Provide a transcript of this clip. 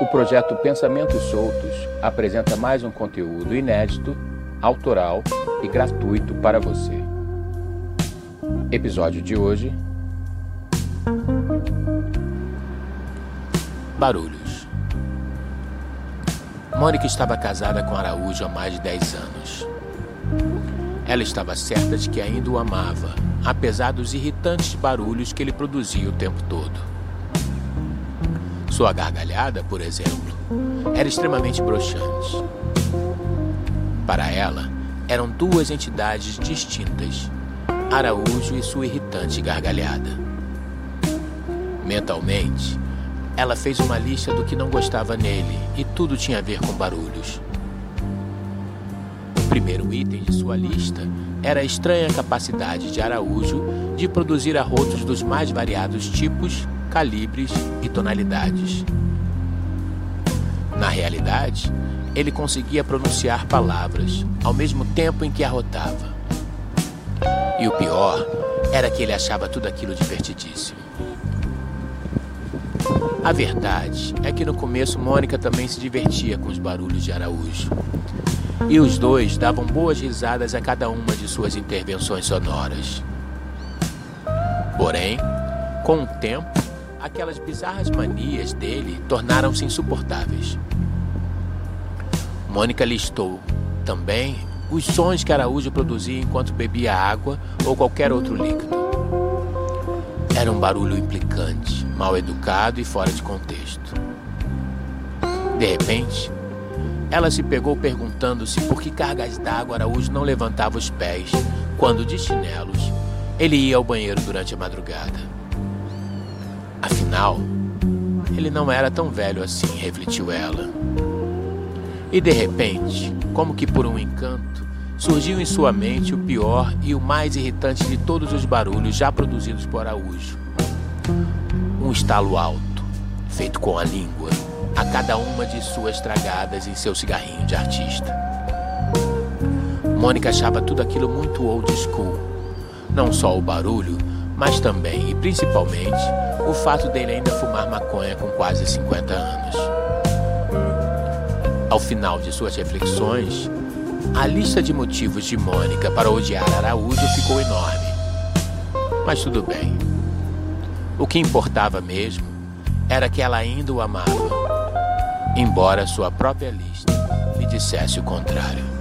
O projeto Pensamentos Soltos apresenta mais um conteúdo inédito, autoral e gratuito para você. Episódio de hoje: Barulhos. Mônica estava casada com Araújo há mais de 10 anos. Ela estava certa de que ainda o amava, apesar dos irritantes barulhos que ele produzia o tempo todo. Sua gargalhada, por exemplo, era extremamente broxante. Para ela, eram duas entidades distintas, Araújo e sua irritante gargalhada. Mentalmente, ela fez uma lista do que não gostava nele e tudo tinha a ver com barulhos. Primeiro item de sua lista era a estranha capacidade de Araújo de produzir arrotos dos mais variados tipos calibres e tonalidades. Na realidade, ele conseguia pronunciar palavras ao mesmo tempo em que arrotava. E o pior era que ele achava tudo aquilo divertidíssimo. A verdade é que no começo Mônica também se divertia com os barulhos de Araújo. E os dois davam boas risadas a cada uma de suas intervenções sonoras. Porém, com o tempo, aquelas bizarras manias dele tornaram-se insuportáveis. Mônica listou também os sons que Araújo produzia enquanto bebia água ou qualquer outro líquido. Era um barulho implicante, mal educado e fora de contexto. De repente, ela se pegou perguntando-se por que cargas d'água Araújo não levantava os pés quando, de chinelos, ele ia ao banheiro durante a madrugada. Afinal, ele não era tão velho assim, refletiu ela. E de repente, como que por um encanto, surgiu em sua mente o pior e o mais irritante de todos os barulhos já produzidos por Araújo. Um estalo alto, feito com a língua, a cada uma de suas tragadas em seu cigarrinho de artista. Mônica achava tudo aquilo muito old school. Não só o barulho, mas também e principalmente o fato dele ainda fumar maconha com quase 50 anos. Ao final de suas reflexões, a lista de motivos de Mônica para odiar Araújo ficou enorme. Mas tudo bem. O que importava mesmo era que ela ainda o amava, embora sua própria lista lhe dissesse o contrário.